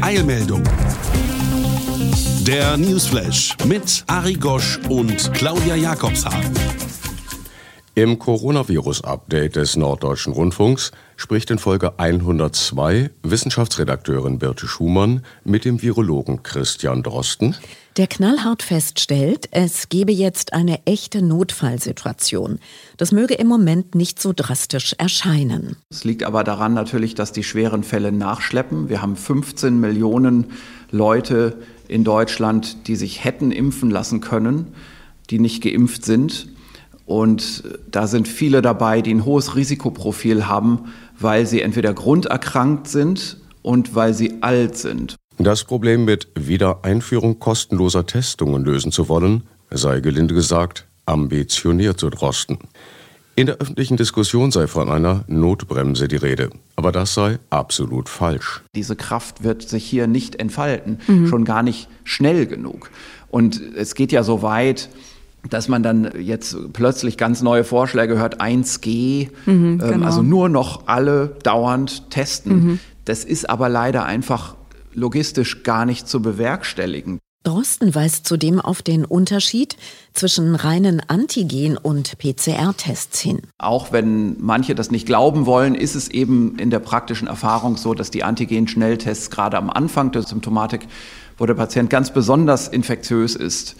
Eilmeldung. Der Newsflash mit Ari Gosch und Claudia Jakobshagen. Im Coronavirus-Update des Norddeutschen Rundfunks spricht in Folge 102 Wissenschaftsredakteurin Birte Schumann mit dem Virologen Christian Drosten. Der knallhart feststellt, es gebe jetzt eine echte Notfallsituation. Das möge im Moment nicht so drastisch erscheinen. Es liegt aber daran natürlich, dass die schweren Fälle nachschleppen. Wir haben 15 Millionen Leute in Deutschland, die sich hätten impfen lassen können, die nicht geimpft sind. Und da sind viele dabei, die ein hohes Risikoprofil haben, weil sie entweder grunderkrankt sind und weil sie alt sind. Das Problem mit Wiedereinführung kostenloser Testungen lösen zu wollen, sei gelinde gesagt ambitioniert zu drosten. In der öffentlichen Diskussion sei von einer Notbremse die Rede. Aber das sei absolut falsch. Diese Kraft wird sich hier nicht entfalten, mhm. schon gar nicht schnell genug. Und es geht ja so weit, dass man dann jetzt plötzlich ganz neue Vorschläge hört, 1G, mhm, ähm, genau. also nur noch alle dauernd testen. Mhm. Das ist aber leider einfach logistisch gar nicht zu bewerkstelligen. Drosten weist zudem auf den Unterschied zwischen reinen Antigen- und PCR-Tests hin. Auch wenn manche das nicht glauben wollen, ist es eben in der praktischen Erfahrung so, dass die Antigen-Schnelltests gerade am Anfang der Symptomatik, wo der Patient ganz besonders infektiös ist,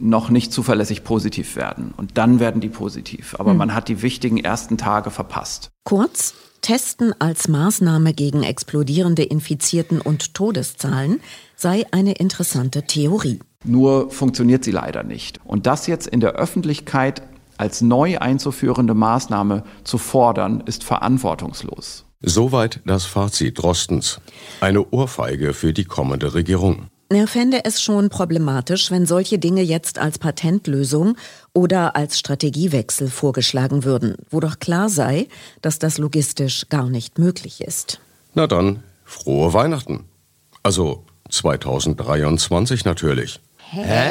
noch nicht zuverlässig positiv werden. Und dann werden die positiv. Aber hm. man hat die wichtigen ersten Tage verpasst. Kurz, Testen als Maßnahme gegen explodierende Infizierten und Todeszahlen sei eine interessante Theorie. Nur funktioniert sie leider nicht. Und das jetzt in der Öffentlichkeit als neu einzuführende Maßnahme zu fordern, ist verantwortungslos. Soweit das Fazit Drostens. Eine Ohrfeige für die kommende Regierung. Er fände es schon problematisch, wenn solche Dinge jetzt als Patentlösung oder als Strategiewechsel vorgeschlagen würden, wo doch klar sei, dass das logistisch gar nicht möglich ist. Na dann, frohe Weihnachten. Also 2023 natürlich. Hä?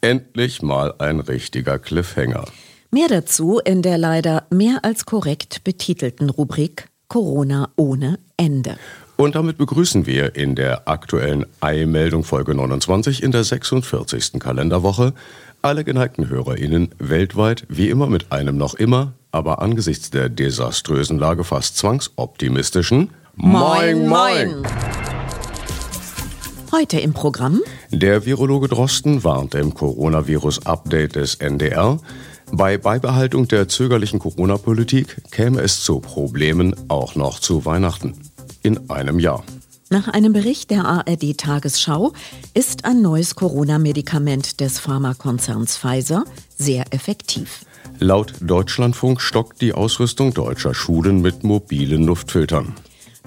Endlich mal ein richtiger Cliffhanger. Mehr dazu in der leider mehr als korrekt betitelten Rubrik Corona ohne Ende. Und damit begrüßen wir in der aktuellen Eilmeldung Folge 29 in der 46. Kalenderwoche alle geneigten HörerInnen weltweit wie immer mit einem noch immer, aber angesichts der desaströsen Lage fast zwangsoptimistischen Moin Moin! Heute im Programm Der Virologe Drosten warnte im Coronavirus-Update des NDR, bei Beibehaltung der zögerlichen Corona-Politik käme es zu Problemen auch noch zu Weihnachten in einem Jahr. Nach einem Bericht der ARD Tagesschau ist ein neues Corona-Medikament des Pharmakonzerns Pfizer sehr effektiv. Laut Deutschlandfunk stockt die Ausrüstung deutscher Schulen mit mobilen Luftfiltern.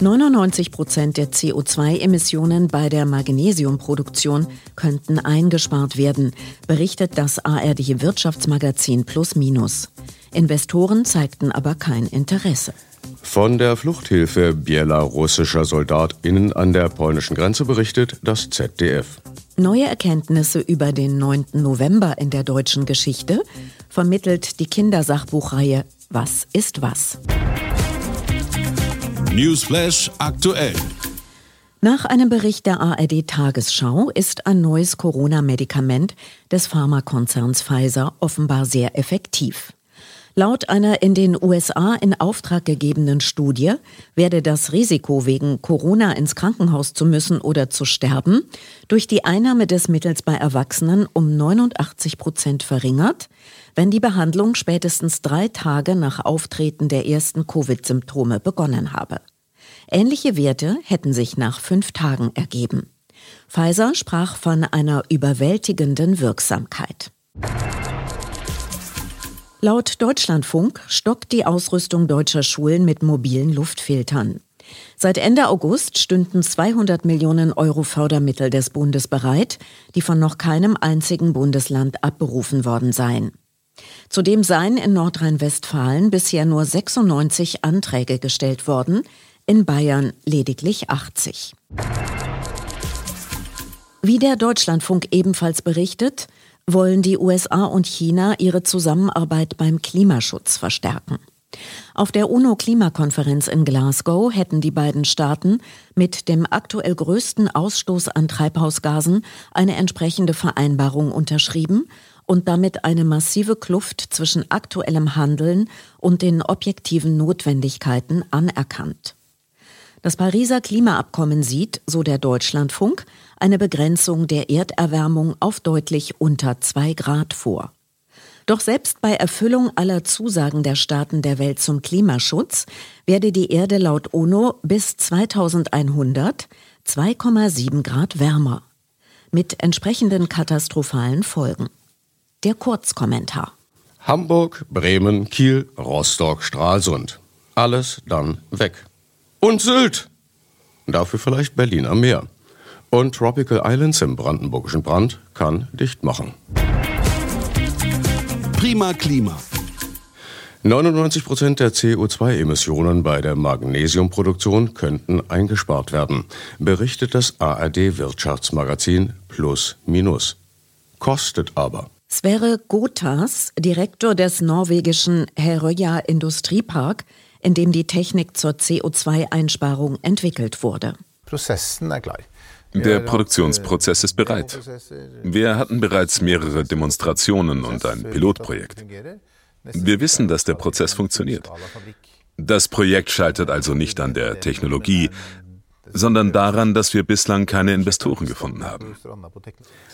99 Prozent der CO2-Emissionen bei der Magnesiumproduktion könnten eingespart werden, berichtet das ARD Wirtschaftsmagazin Plus Minus. Investoren zeigten aber kein Interesse. Von der Fluchthilfe belarussischer SoldatInnen an der polnischen Grenze berichtet das ZDF. Neue Erkenntnisse über den 9. November in der deutschen Geschichte vermittelt die Kindersachbuchreihe Was ist was? Newsflash aktuell. Nach einem Bericht der ARD Tagesschau ist ein neues Corona-Medikament des Pharmakonzerns Pfizer offenbar sehr effektiv. Laut einer in den USA in Auftrag gegebenen Studie werde das Risiko, wegen Corona ins Krankenhaus zu müssen oder zu sterben, durch die Einnahme des Mittels bei Erwachsenen um 89 Prozent verringert, wenn die Behandlung spätestens drei Tage nach Auftreten der ersten Covid-Symptome begonnen habe. Ähnliche Werte hätten sich nach fünf Tagen ergeben. Pfizer sprach von einer überwältigenden Wirksamkeit. Laut Deutschlandfunk stockt die Ausrüstung deutscher Schulen mit mobilen Luftfiltern. Seit Ende August stünden 200 Millionen Euro Fördermittel des Bundes bereit, die von noch keinem einzigen Bundesland abberufen worden seien. Zudem seien in Nordrhein-Westfalen bisher nur 96 Anträge gestellt worden, in Bayern lediglich 80. Wie der Deutschlandfunk ebenfalls berichtet, wollen die USA und China ihre Zusammenarbeit beim Klimaschutz verstärken. Auf der UNO-Klimakonferenz in Glasgow hätten die beiden Staaten mit dem aktuell größten Ausstoß an Treibhausgasen eine entsprechende Vereinbarung unterschrieben und damit eine massive Kluft zwischen aktuellem Handeln und den objektiven Notwendigkeiten anerkannt. Das Pariser Klimaabkommen sieht, so der Deutschlandfunk, eine Begrenzung der Erderwärmung auf deutlich unter zwei Grad vor. Doch selbst bei Erfüllung aller Zusagen der Staaten der Welt zum Klimaschutz werde die Erde laut UNO bis 2100 2,7 Grad wärmer. Mit entsprechenden katastrophalen Folgen. Der Kurzkommentar. Hamburg, Bremen, Kiel, Rostock, Stralsund. Alles dann weg. Und Sylt. Dafür vielleicht Berlin am Meer. Und Tropical Islands im brandenburgischen Brand kann dicht machen. Prima Klima. 99 Prozent der CO2-Emissionen bei der Magnesiumproduktion könnten eingespart werden, berichtet das ARD-Wirtschaftsmagazin Plus Minus. Kostet aber. Sverre Gotas, Direktor des norwegischen Herøya Industriepark, in dem die Technik zur CO2-Einsparung entwickelt wurde. Prozessen er klar. Der Produktionsprozess ist bereit. Wir hatten bereits mehrere Demonstrationen und ein Pilotprojekt. Wir wissen, dass der Prozess funktioniert. Das Projekt scheitert also nicht an der Technologie, sondern daran, dass wir bislang keine Investoren gefunden haben.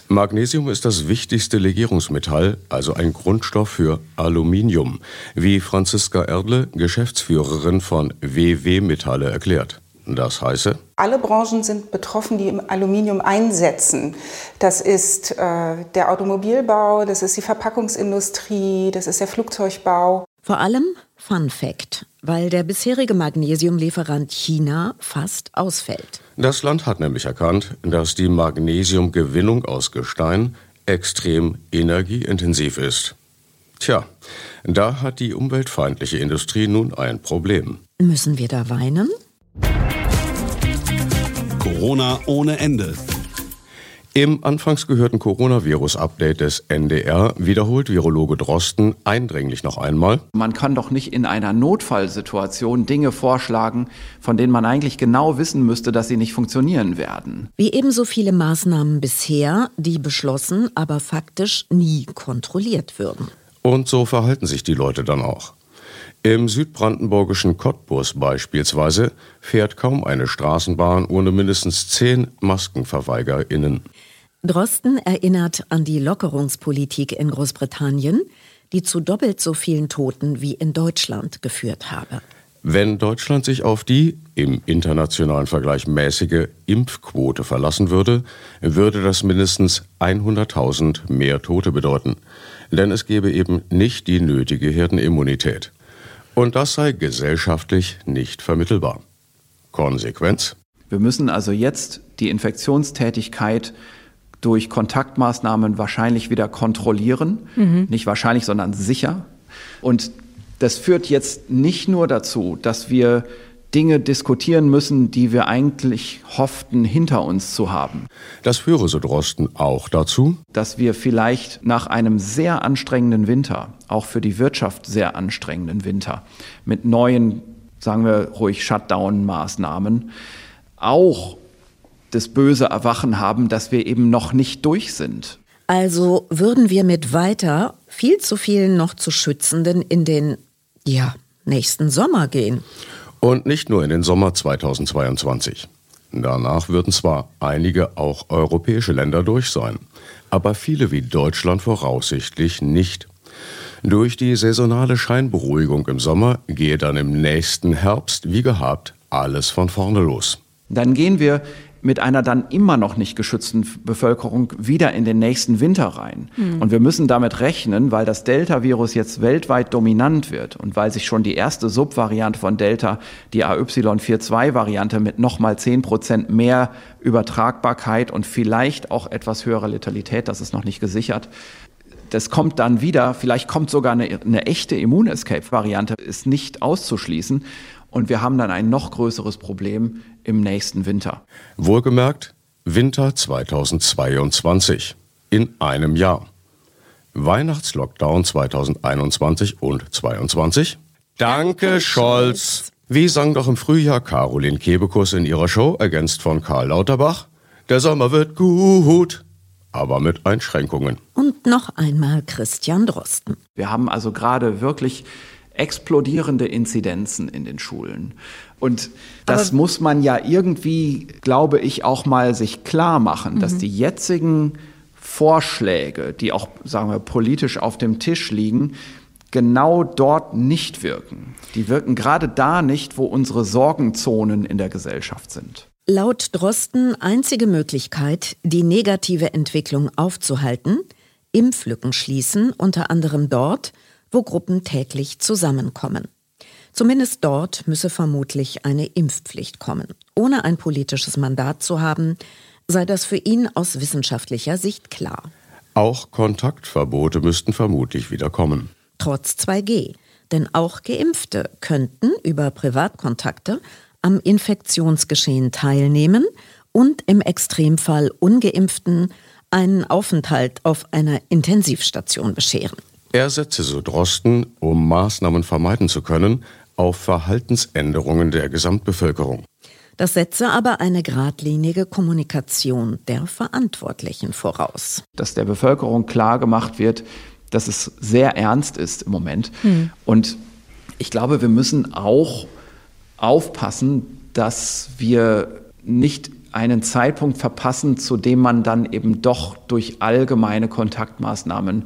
Magnesium ist das wichtigste Legierungsmetall, also ein Grundstoff für Aluminium, wie Franziska Erdle, Geschäftsführerin von WW Metalle, erklärt. Das heiße? Alle Branchen sind betroffen, die Aluminium einsetzen. Das ist äh, der Automobilbau, das ist die Verpackungsindustrie, das ist der Flugzeugbau. Vor allem Fun Fact, weil der bisherige Magnesiumlieferant China fast ausfällt. Das Land hat nämlich erkannt, dass die Magnesiumgewinnung aus Gestein extrem energieintensiv ist. Tja, da hat die umweltfeindliche Industrie nun ein Problem. Müssen wir da weinen? Corona ohne Ende. Im anfangs gehörten Coronavirus-Update des NDR wiederholt Virologe Drosten eindringlich noch einmal. Man kann doch nicht in einer Notfallsituation Dinge vorschlagen, von denen man eigentlich genau wissen müsste, dass sie nicht funktionieren werden. Wie ebenso viele Maßnahmen bisher, die beschlossen, aber faktisch nie kontrolliert würden. Und so verhalten sich die Leute dann auch. Im südbrandenburgischen Cottbus beispielsweise fährt kaum eine Straßenbahn ohne mindestens zehn MaskenverweigerInnen. Drosten erinnert an die Lockerungspolitik in Großbritannien, die zu doppelt so vielen Toten wie in Deutschland geführt habe. Wenn Deutschland sich auf die im internationalen Vergleich mäßige Impfquote verlassen würde, würde das mindestens 100.000 mehr Tote bedeuten. Denn es gäbe eben nicht die nötige Herdenimmunität. Und das sei gesellschaftlich nicht vermittelbar. Konsequenz? Wir müssen also jetzt die Infektionstätigkeit durch Kontaktmaßnahmen wahrscheinlich wieder kontrollieren. Mhm. Nicht wahrscheinlich, sondern sicher. Und das führt jetzt nicht nur dazu, dass wir Dinge diskutieren müssen, die wir eigentlich hofften, hinter uns zu haben. Das führe, so Drosten, auch dazu, dass wir vielleicht nach einem sehr anstrengenden Winter, auch für die Wirtschaft sehr anstrengenden Winter, mit neuen, sagen wir ruhig, Shutdown-Maßnahmen, auch das böse Erwachen haben, dass wir eben noch nicht durch sind. Also würden wir mit weiter viel zu vielen noch zu Schützenden in den, ja, nächsten Sommer gehen. Und nicht nur in den Sommer 2022. Danach würden zwar einige auch europäische Länder durch sein, aber viele wie Deutschland voraussichtlich nicht. Durch die saisonale Scheinberuhigung im Sommer gehe dann im nächsten Herbst, wie gehabt, alles von vorne los. Dann gehen wir mit einer dann immer noch nicht geschützten Bevölkerung wieder in den nächsten Winter rein. Mhm. Und wir müssen damit rechnen, weil das Delta-Virus jetzt weltweit dominant wird und weil sich schon die erste Subvariante von Delta, die AY42-Variante mit nochmal 10 Prozent mehr Übertragbarkeit und vielleicht auch etwas höherer Letalität, das ist noch nicht gesichert, das kommt dann wieder, vielleicht kommt sogar eine, eine echte Immun-Escape-Variante, ist nicht auszuschließen. Und wir haben dann ein noch größeres Problem im nächsten Winter. Wohlgemerkt, Winter 2022. In einem Jahr. Weihnachtslockdown 2021 und 2022. Danke, Scholz. Wie sang doch im Frühjahr Caroline Kebekus in ihrer Show, ergänzt von Karl Lauterbach. Der Sommer wird gut, aber mit Einschränkungen. Und noch einmal Christian Drosten. Wir haben also gerade wirklich explodierende Inzidenzen in den Schulen. Und das Aber muss man ja irgendwie, glaube ich, auch mal sich klar machen, mhm. dass die jetzigen Vorschläge, die auch, sagen wir, politisch auf dem Tisch liegen, genau dort nicht wirken. Die wirken gerade da nicht, wo unsere Sorgenzonen in der Gesellschaft sind. Laut Drosten einzige Möglichkeit, die negative Entwicklung aufzuhalten, Impflücken schließen, unter anderem dort, wo Gruppen täglich zusammenkommen. Zumindest dort müsse vermutlich eine Impfpflicht kommen. Ohne ein politisches Mandat zu haben, sei das für ihn aus wissenschaftlicher Sicht klar. Auch Kontaktverbote müssten vermutlich wieder kommen. Trotz 2G. Denn auch Geimpfte könnten über Privatkontakte am Infektionsgeschehen teilnehmen und im Extremfall ungeimpften einen Aufenthalt auf einer Intensivstation bescheren. Er setze so Drosten, um Maßnahmen vermeiden zu können, auf Verhaltensänderungen der Gesamtbevölkerung. Das setze aber eine geradlinige Kommunikation der Verantwortlichen voraus. Dass der Bevölkerung klar gemacht wird, dass es sehr ernst ist im Moment. Hm. Und ich glaube, wir müssen auch aufpassen, dass wir nicht einen Zeitpunkt verpassen, zu dem man dann eben doch durch allgemeine Kontaktmaßnahmen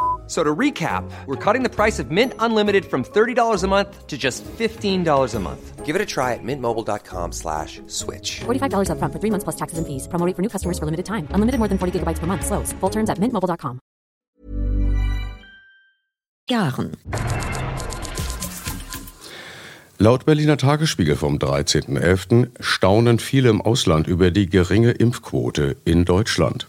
So to recap, we're cutting the price of Mint Unlimited from $30 a month to just $15 a month. Give it a try at mintmobile.com slash switch. $45 up front for three months plus taxes and fees. Promoting for new customers for limited time. Unlimited more than 40 gigabytes per month. Slows. Full terms at mintmobile.com. Jahren. Laut Berliner Tagesspiegel vom 13.11. staunen viele im Ausland über die geringe Impfquote in Deutschland.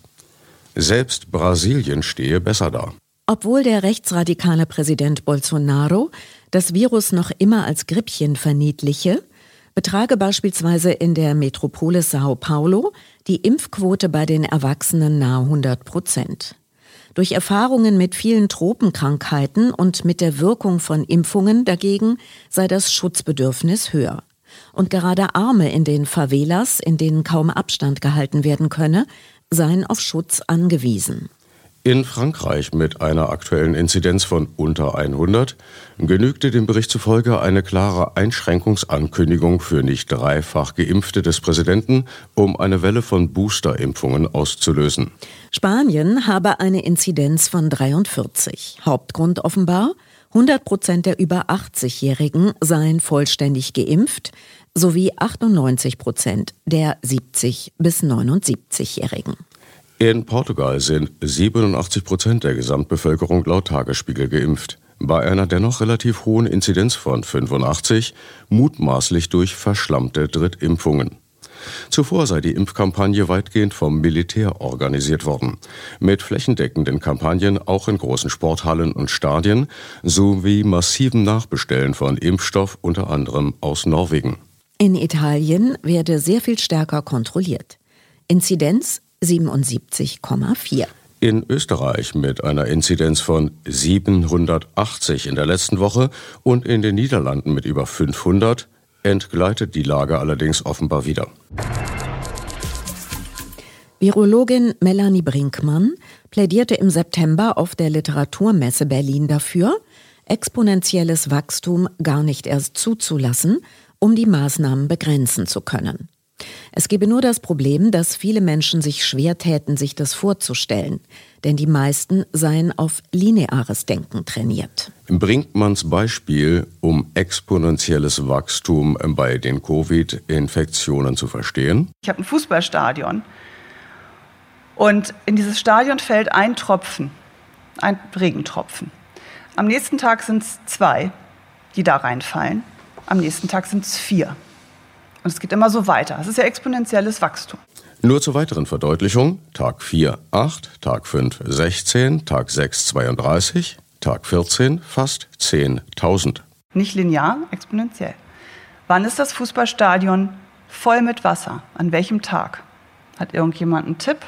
Selbst Brasilien stehe besser da. Obwohl der rechtsradikale Präsident Bolsonaro das Virus noch immer als Grippchen verniedliche, betrage beispielsweise in der Metropole Sao Paulo die Impfquote bei den Erwachsenen nahe 100 Prozent. Durch Erfahrungen mit vielen Tropenkrankheiten und mit der Wirkung von Impfungen dagegen sei das Schutzbedürfnis höher. Und gerade Arme in den Favelas, in denen kaum Abstand gehalten werden könne, seien auf Schutz angewiesen. In Frankreich mit einer aktuellen Inzidenz von unter 100 genügte dem Bericht zufolge eine klare Einschränkungsankündigung für nicht dreifach Geimpfte des Präsidenten, um eine Welle von Boosterimpfungen auszulösen. Spanien habe eine Inzidenz von 43. Hauptgrund offenbar, 100 Prozent der über 80-Jährigen seien vollständig geimpft, sowie 98 Prozent der 70 bis 79-Jährigen. In Portugal sind 87 Prozent der Gesamtbevölkerung laut Tagesspiegel geimpft. Bei einer dennoch relativ hohen Inzidenz von 85, mutmaßlich durch verschlammte Drittimpfungen. Zuvor sei die Impfkampagne weitgehend vom Militär organisiert worden, mit flächendeckenden Kampagnen auch in großen Sporthallen und Stadien sowie massiven Nachbestellen von Impfstoff unter anderem aus Norwegen. In Italien werde sehr viel stärker kontrolliert. Inzidenz 77,4. In Österreich mit einer Inzidenz von 780 in der letzten Woche und in den Niederlanden mit über 500 entgleitet die Lage allerdings offenbar wieder. Virologin Melanie Brinkmann plädierte im September auf der Literaturmesse Berlin dafür, exponentielles Wachstum gar nicht erst zuzulassen, um die Maßnahmen begrenzen zu können. Es gebe nur das Problem, dass viele Menschen sich schwer täten, sich das vorzustellen, denn die meisten seien auf lineares Denken trainiert. Brinkmanns Beispiel, um exponentielles Wachstum bei den Covid-Infektionen zu verstehen. Ich habe ein Fußballstadion und in dieses Stadion fällt ein Tropfen, ein Regentropfen. Am nächsten Tag sind es zwei, die da reinfallen. Am nächsten Tag sind es vier. Und es geht immer so weiter. Es ist ja exponentielles Wachstum. Nur zur weiteren Verdeutlichung. Tag 4, 8, Tag 5, 16, Tag 6, 32, Tag 14, fast 10.000. Nicht linear, exponentiell. Wann ist das Fußballstadion voll mit Wasser? An welchem Tag? Hat irgendjemand einen Tipp?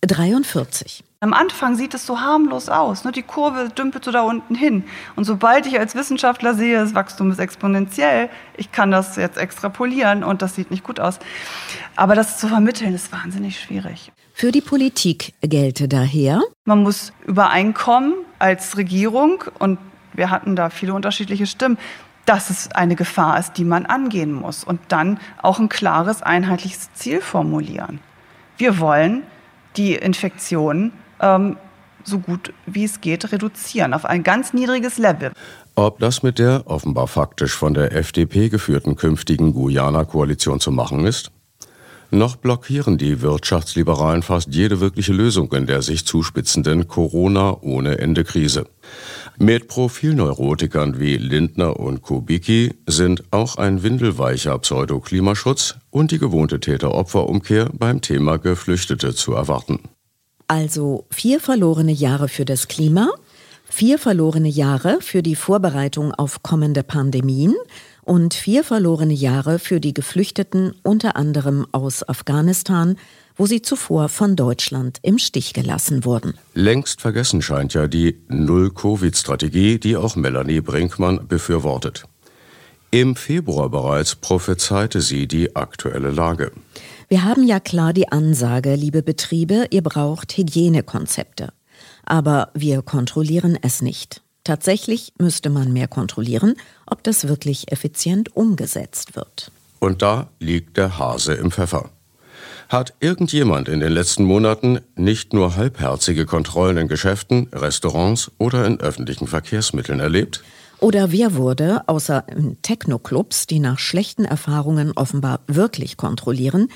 43. Am Anfang sieht es so harmlos aus. Ne? Die Kurve dümpelt so da unten hin. Und sobald ich als Wissenschaftler sehe, das Wachstum ist exponentiell, ich kann das jetzt extrapolieren und das sieht nicht gut aus. Aber das zu vermitteln, ist wahnsinnig schwierig. Für die Politik gelte daher, man muss übereinkommen als Regierung und wir hatten da viele unterschiedliche Stimmen, dass es eine Gefahr ist, die man angehen muss und dann auch ein klares, einheitliches Ziel formulieren. Wir wollen die Infektion ähm, so gut wie es geht reduzieren auf ein ganz niedriges Level. Ob das mit der offenbar faktisch von der FDP geführten künftigen Guyana-Koalition zu machen ist? Noch blockieren die Wirtschaftsliberalen fast jede wirkliche Lösung in der sich zuspitzenden Corona ohne Ende Krise. Mit Profilneurotikern wie Lindner und Kubicki sind auch ein windelweicher Pseudoklimaschutz und die gewohnte Täter-Opfer-Umkehr beim Thema Geflüchtete zu erwarten. Also vier verlorene Jahre für das Klima, vier verlorene Jahre für die Vorbereitung auf kommende Pandemien und vier verlorene Jahre für die Geflüchteten unter anderem aus Afghanistan, wo sie zuvor von Deutschland im Stich gelassen wurden. Längst vergessen scheint ja die Null-Covid-Strategie, die auch Melanie Brinkmann befürwortet. Im Februar bereits prophezeite sie die aktuelle Lage. Wir haben ja klar die Ansage, liebe Betriebe, ihr braucht Hygienekonzepte. Aber wir kontrollieren es nicht. Tatsächlich müsste man mehr kontrollieren, ob das wirklich effizient umgesetzt wird. Und da liegt der Hase im Pfeffer. Hat irgendjemand in den letzten Monaten nicht nur halbherzige Kontrollen in Geschäften, Restaurants oder in öffentlichen Verkehrsmitteln erlebt? Oder wer wurde, außer in Techno-Clubs, die nach schlechten Erfahrungen offenbar wirklich kontrollieren,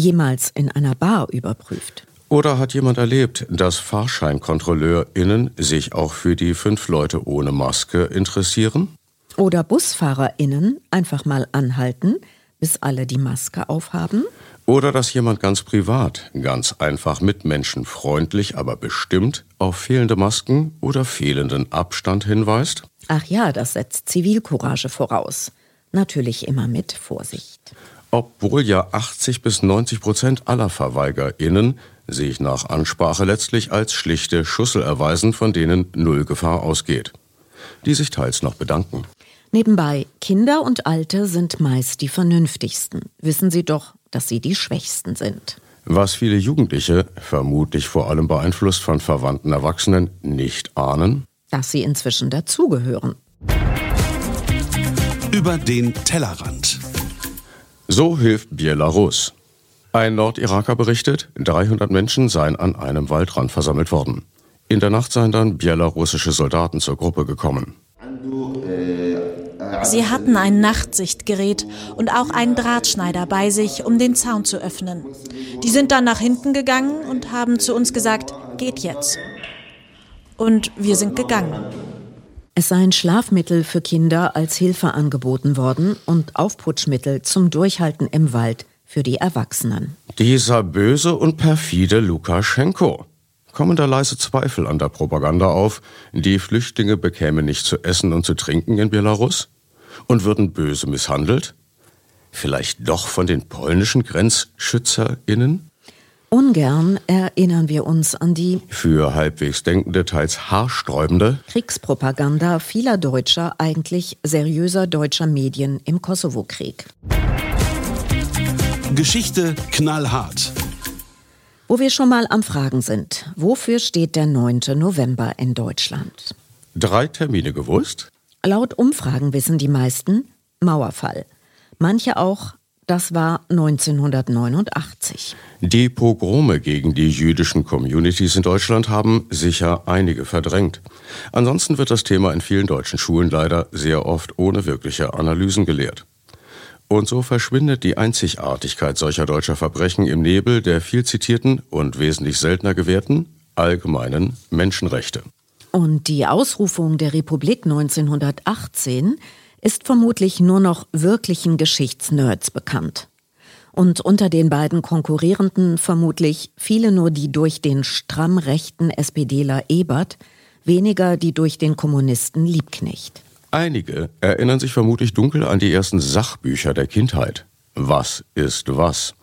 jemals in einer Bar überprüft? Oder hat jemand erlebt, dass FahrscheinkontrolleurInnen sich auch für die fünf Leute ohne Maske interessieren? Oder BusfahrerInnen einfach mal anhalten, bis alle die Maske aufhaben? Oder dass jemand ganz privat, ganz einfach mitmenschenfreundlich, aber bestimmt auf fehlende Masken oder fehlenden Abstand hinweist? Ach ja, das setzt Zivilcourage voraus. Natürlich immer mit Vorsicht. Obwohl ja 80 bis 90 Prozent aller VerweigerInnen sich nach Ansprache letztlich als schlichte Schussel erweisen, von denen null Gefahr ausgeht. Die sich teils noch bedanken. Nebenbei, Kinder und Alte sind meist die vernünftigsten. Wissen Sie doch, dass sie die Schwächsten sind. Was viele Jugendliche, vermutlich vor allem beeinflusst von verwandten Erwachsenen, nicht ahnen, dass sie inzwischen dazugehören. Über den Tellerrand. So hilft Belarus. Ein Nordiraker berichtet, 300 Menschen seien an einem Waldrand versammelt worden. In der Nacht seien dann belarussische Soldaten zur Gruppe gekommen. Sie hatten ein Nachtsichtgerät und auch einen Drahtschneider bei sich, um den Zaun zu öffnen. Die sind dann nach hinten gegangen und haben zu uns gesagt, geht jetzt. Und wir sind gegangen. Es seien Schlafmittel für Kinder als Hilfe angeboten worden und Aufputschmittel zum Durchhalten im Wald für die Erwachsenen. Dieser böse und perfide Lukaschenko. Kommen da leise Zweifel an der Propaganda auf, die Flüchtlinge bekämen nicht zu essen und zu trinken in Belarus und würden böse misshandelt? Vielleicht doch von den polnischen GrenzschützerInnen? Ungern erinnern wir uns an die für halbwegs denkende, teils haarsträubende Kriegspropaganda vieler deutscher, eigentlich seriöser deutscher Medien im Kosovo-Krieg. Geschichte knallhart. Wo wir schon mal am Fragen sind, wofür steht der 9. November in Deutschland? Drei Termine gewusst? Laut Umfragen wissen die meisten Mauerfall. Manche auch, das war 1989. Die Pogrome gegen die jüdischen Communities in Deutschland haben sicher einige verdrängt. Ansonsten wird das Thema in vielen deutschen Schulen leider sehr oft ohne wirkliche Analysen gelehrt. Und so verschwindet die Einzigartigkeit solcher deutscher Verbrechen im Nebel der viel zitierten und wesentlich seltener gewährten allgemeinen Menschenrechte. Und die Ausrufung der Republik 1918 ist vermutlich nur noch wirklichen Geschichtsnerds bekannt. Und unter den beiden Konkurrierenden vermutlich viele nur die durch den stramm rechten SPDler Ebert, weniger die durch den Kommunisten Liebknecht. Einige erinnern sich vermutlich dunkel an die ersten Sachbücher der Kindheit. Was ist was?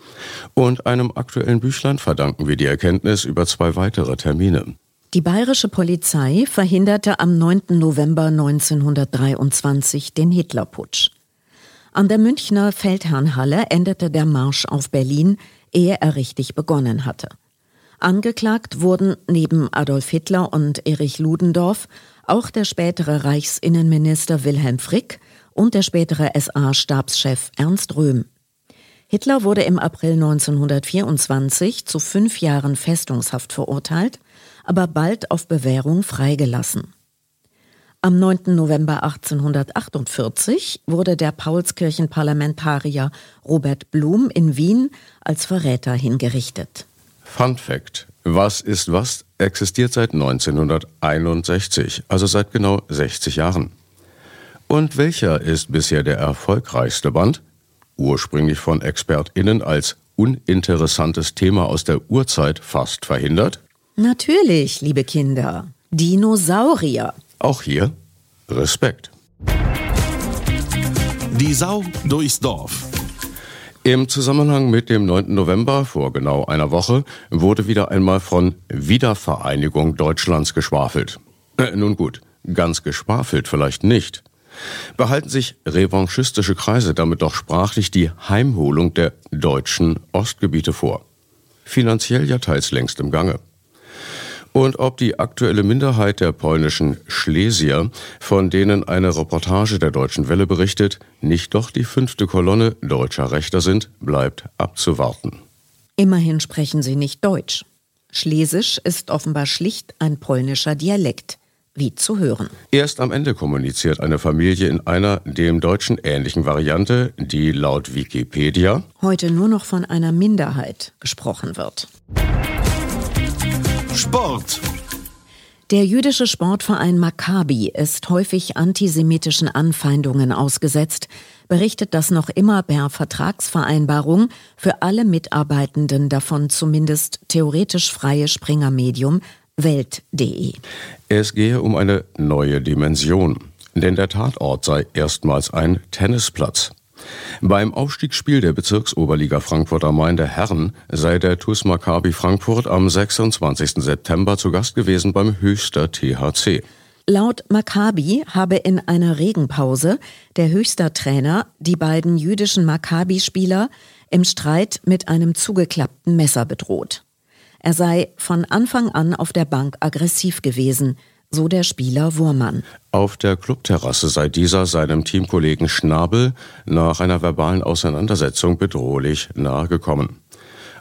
Und einem aktuellen Büchlein verdanken wir die Erkenntnis über zwei weitere Termine. Die bayerische Polizei verhinderte am 9. November 1923 den Hitlerputsch. An der Münchner Feldherrnhalle endete der Marsch auf Berlin, ehe er richtig begonnen hatte. Angeklagt wurden neben Adolf Hitler und Erich Ludendorff auch der spätere Reichsinnenminister Wilhelm Frick und der spätere SA-Stabschef Ernst Röhm. Hitler wurde im April 1924 zu fünf Jahren Festungshaft verurteilt, aber bald auf Bewährung freigelassen. Am 9. November 1848 wurde der Paulskirchenparlamentarier Robert Blum in Wien als Verräter hingerichtet. Fun Fact: Was ist was existiert seit 1961, also seit genau 60 Jahren. Und welcher ist bisher der erfolgreichste Band? Ursprünglich von ExpertInnen als uninteressantes Thema aus der Urzeit fast verhindert? Natürlich, liebe Kinder. Dinosaurier. Auch hier Respekt. Die Sau durchs Dorf. Im Zusammenhang mit dem 9. November vor genau einer Woche wurde wieder einmal von Wiedervereinigung Deutschlands geschwafelt. Äh, nun gut, ganz geschwafelt vielleicht nicht. Behalten sich revanchistische Kreise damit doch sprachlich die Heimholung der deutschen Ostgebiete vor. Finanziell ja teils längst im Gange und ob die aktuelle Minderheit der polnischen Schlesier, von denen eine Reportage der Deutschen Welle berichtet, nicht doch die fünfte Kolonne deutscher Rechter sind, bleibt abzuwarten. Immerhin sprechen sie nicht Deutsch. Schlesisch ist offenbar schlicht ein polnischer Dialekt, wie zu hören. Erst am Ende kommuniziert eine Familie in einer dem Deutschen ähnlichen Variante, die laut Wikipedia heute nur noch von einer Minderheit gesprochen wird. Sport. Der jüdische Sportverein Maccabi ist häufig antisemitischen Anfeindungen ausgesetzt, berichtet das noch immer per Vertragsvereinbarung für alle Mitarbeitenden davon zumindest theoretisch freie Springermedium Welt.de. Es gehe um eine neue Dimension, denn der Tatort sei erstmals ein Tennisplatz. Beim Aufstiegsspiel der Bezirksoberliga Frankfurt am Main der Herren sei der TuS Maccabi Frankfurt am 26. September zu Gast gewesen beim Höchster THC. Laut Maccabi habe in einer Regenpause der Höchster Trainer die beiden jüdischen Maccabi-Spieler im Streit mit einem zugeklappten Messer bedroht. Er sei von Anfang an auf der Bank aggressiv gewesen, so der Spieler Wurmann. Auf der Clubterrasse sei dieser seinem Teamkollegen Schnabel nach einer verbalen Auseinandersetzung bedrohlich nahegekommen.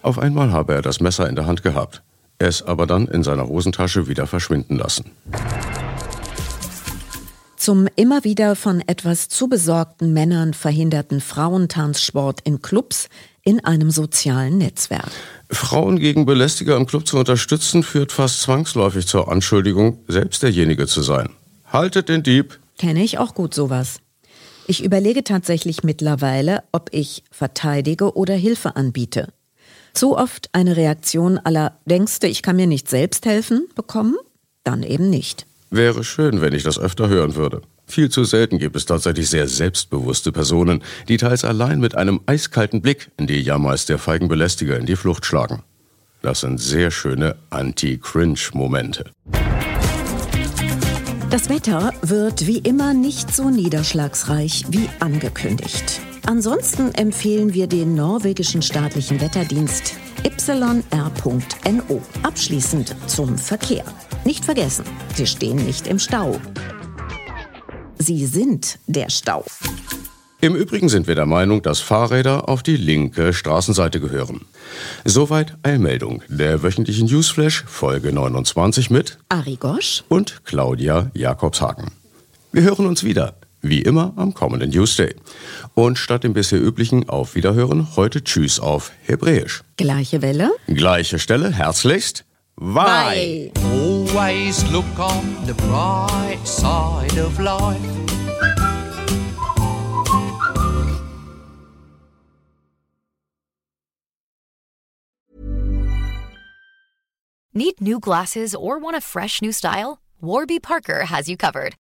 Auf einmal habe er das Messer in der Hand gehabt, es aber dann in seiner Hosentasche wieder verschwinden lassen. Zum immer wieder von etwas zu besorgten Männern verhinderten Frauentanzsport in Clubs in einem sozialen Netzwerk. Frauen gegen Belästiger im Club zu unterstützen, führt fast zwangsläufig zur Anschuldigung, selbst derjenige zu sein. Haltet den Dieb. Kenne ich auch gut sowas. Ich überlege tatsächlich mittlerweile, ob ich verteidige oder Hilfe anbiete. Zu oft eine Reaktion aller Denkst du, ich kann mir nicht selbst helfen bekommen? Dann eben nicht. Wäre schön, wenn ich das öfter hören würde. Viel zu selten gibt es tatsächlich sehr selbstbewusste Personen, die teils allein mit einem eiskalten Blick in die Jammerls der feigen Belästiger in die Flucht schlagen. Das sind sehr schöne Anti-Cringe-Momente. Das Wetter wird wie immer nicht so niederschlagsreich wie angekündigt. Ansonsten empfehlen wir den norwegischen staatlichen Wetterdienst yr.no. Abschließend zum Verkehr. Nicht vergessen, Sie stehen nicht im Stau. Sie sind der Stau. Im Übrigen sind wir der Meinung, dass Fahrräder auf die linke Straßenseite gehören. Soweit Eilmeldung der wöchentlichen Newsflash Folge 29 mit Ari Gosch und Claudia Jakobshagen. Wir hören uns wieder, wie immer am kommenden Newsday. Und statt dem bisher üblichen Auf Wiederhören heute Tschüss auf Hebräisch. Gleiche Welle, gleiche Stelle, herzlichst. Bye. Always look on the bright side of life. Need new glasses or want a fresh new style? Warby Parker has you covered.